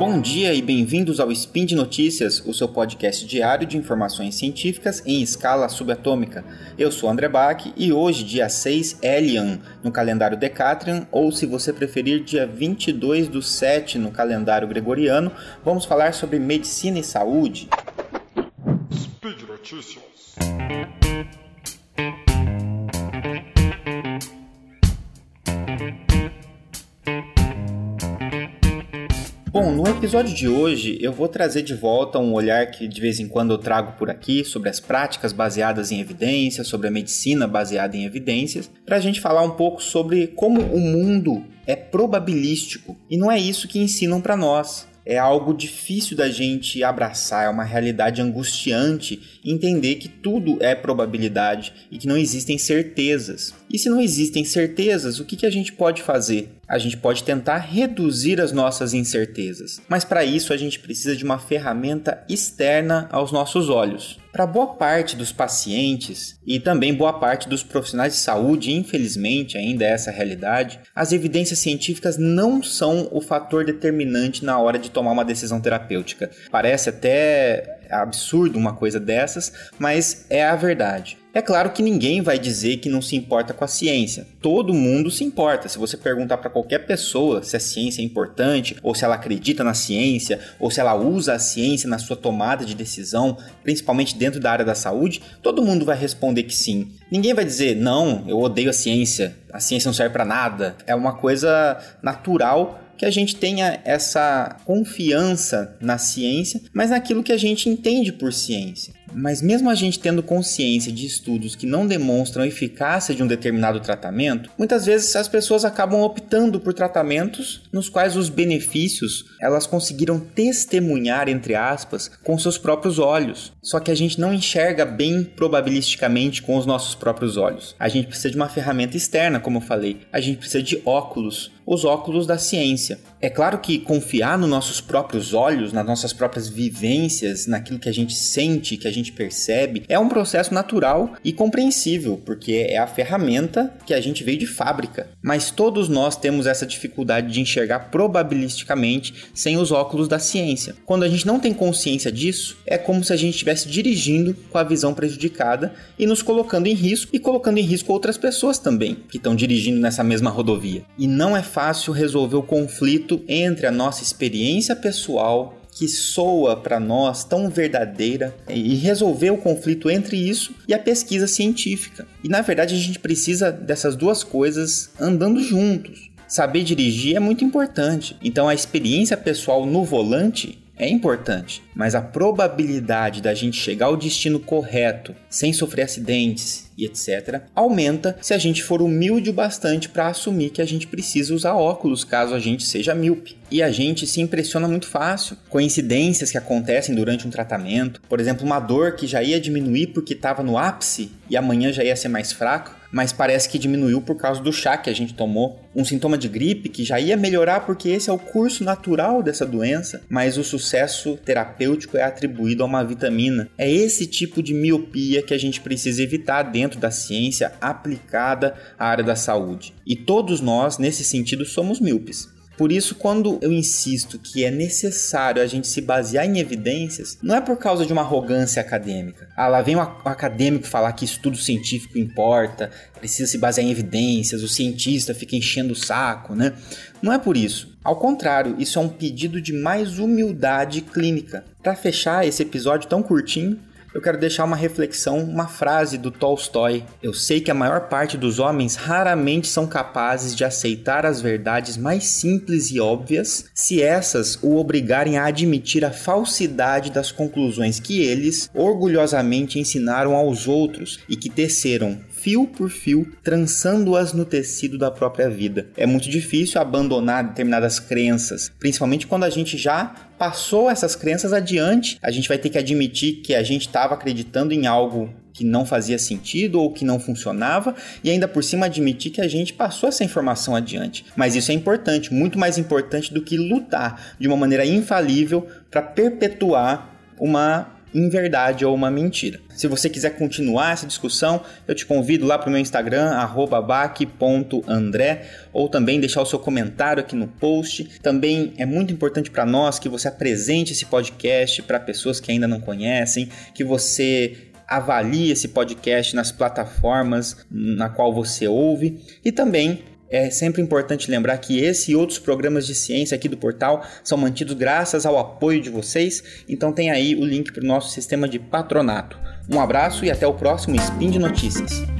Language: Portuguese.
Bom dia e bem-vindos ao Spin de Notícias, o seu podcast diário de informações científicas em escala subatômica. Eu sou André Bach e hoje, dia 6 Elian, no calendário Decatrian, ou se você preferir, dia 22 do 7 no calendário gregoriano, vamos falar sobre medicina e saúde. Speed Notícias. No episódio de hoje eu vou trazer de volta um olhar que de vez em quando eu trago por aqui sobre as práticas baseadas em evidências, sobre a medicina baseada em evidências, para a gente falar um pouco sobre como o mundo é probabilístico e não é isso que ensinam para nós é algo difícil da gente abraçar, é uma realidade angustiante entender que tudo é probabilidade e que não existem certezas. E se não existem certezas, o que, que a gente pode fazer? A gente pode tentar reduzir as nossas incertezas, mas para isso a gente precisa de uma ferramenta externa aos nossos olhos. Para boa parte dos pacientes e também boa parte dos profissionais de saúde, infelizmente ainda é essa realidade, as evidências científicas não são o fator determinante na hora de tomar uma decisão terapêutica. Parece até absurdo uma coisa dessas, mas é a verdade. É claro que ninguém vai dizer que não se importa com a ciência. Todo mundo se importa. Se você perguntar para qualquer pessoa se a ciência é importante, ou se ela acredita na ciência, ou se ela usa a ciência na sua tomada de decisão, principalmente dentro da área da saúde, todo mundo vai responder que sim. Ninguém vai dizer, não, eu odeio a ciência, a ciência não serve para nada. É uma coisa natural que a gente tenha essa confiança na ciência, mas naquilo que a gente entende por ciência. Mas mesmo a gente tendo consciência de estudos que não demonstram a eficácia de um determinado tratamento, muitas vezes as pessoas acabam optando por tratamentos nos quais os benefícios elas conseguiram testemunhar entre aspas com seus próprios olhos. Só que a gente não enxerga bem probabilisticamente com os nossos próprios olhos. A gente precisa de uma ferramenta externa, como eu falei. A gente precisa de óculos, os óculos da ciência. É claro que confiar nos nossos próprios olhos, nas nossas próprias vivências, naquilo que a gente sente, que a gente percebe, é um processo natural e compreensível, porque é a ferramenta que a gente veio de fábrica. Mas todos nós temos essa dificuldade de enxergar probabilisticamente sem os óculos da ciência. Quando a gente não tem consciência disso, é como se a gente estivesse dirigindo com a visão prejudicada e nos colocando em risco e colocando em risco outras pessoas também que estão dirigindo nessa mesma rodovia. E não é fácil resolver o conflito entre a nossa experiência pessoal que soa para nós tão verdadeira e resolver o conflito entre isso e a pesquisa científica. E na verdade a gente precisa dessas duas coisas andando juntos. Saber dirigir é muito importante. Então a experiência pessoal no volante é importante, mas a probabilidade da gente chegar ao destino correto sem sofrer acidentes e etc. aumenta se a gente for humilde o bastante para assumir que a gente precisa usar óculos caso a gente seja míope. E a gente se impressiona muito fácil. Coincidências que acontecem durante um tratamento, por exemplo, uma dor que já ia diminuir porque estava no ápice e amanhã já ia ser mais fraco, mas parece que diminuiu por causa do chá que a gente tomou. Um sintoma de gripe que já ia melhorar porque esse é o curso natural dessa doença, mas o sucesso terapêutico é atribuído a uma vitamina. É esse tipo de miopia que a gente precisa evitar dentro da ciência aplicada à área da saúde. E todos nós, nesse sentido, somos míopes. Por isso, quando eu insisto que é necessário a gente se basear em evidências, não é por causa de uma arrogância acadêmica. Ah, lá vem o acadêmico falar que estudo científico importa, precisa se basear em evidências, o cientista fica enchendo o saco, né? Não é por isso. Ao contrário, isso é um pedido de mais humildade clínica. Para fechar esse episódio tão curtinho, eu quero deixar uma reflexão, uma frase do Tolstói. Eu sei que a maior parte dos homens raramente são capazes de aceitar as verdades mais simples e óbvias se essas o obrigarem a admitir a falsidade das conclusões que eles orgulhosamente ensinaram aos outros e que teceram fio por fio, trançando-as no tecido da própria vida. É muito difícil abandonar determinadas crenças, principalmente quando a gente já passou essas crenças adiante. A gente vai ter que admitir que a gente estava acreditando em algo que não fazia sentido ou que não funcionava e ainda por cima admitir que a gente passou essa informação adiante. Mas isso é importante, muito mais importante do que lutar de uma maneira infalível para perpetuar uma inverdade ou uma mentira. Se você quiser continuar essa discussão, eu te convido lá para o meu Instagram, baque.andré, ou também deixar o seu comentário aqui no post. Também é muito importante para nós que você apresente esse podcast para pessoas que ainda não conhecem, que você avalie esse podcast nas plataformas na qual você ouve e também é sempre importante lembrar que esse e outros programas de ciência aqui do portal são mantidos graças ao apoio de vocês, então tem aí o link para o nosso sistema de patronato. Um abraço e até o próximo Spin de Notícias.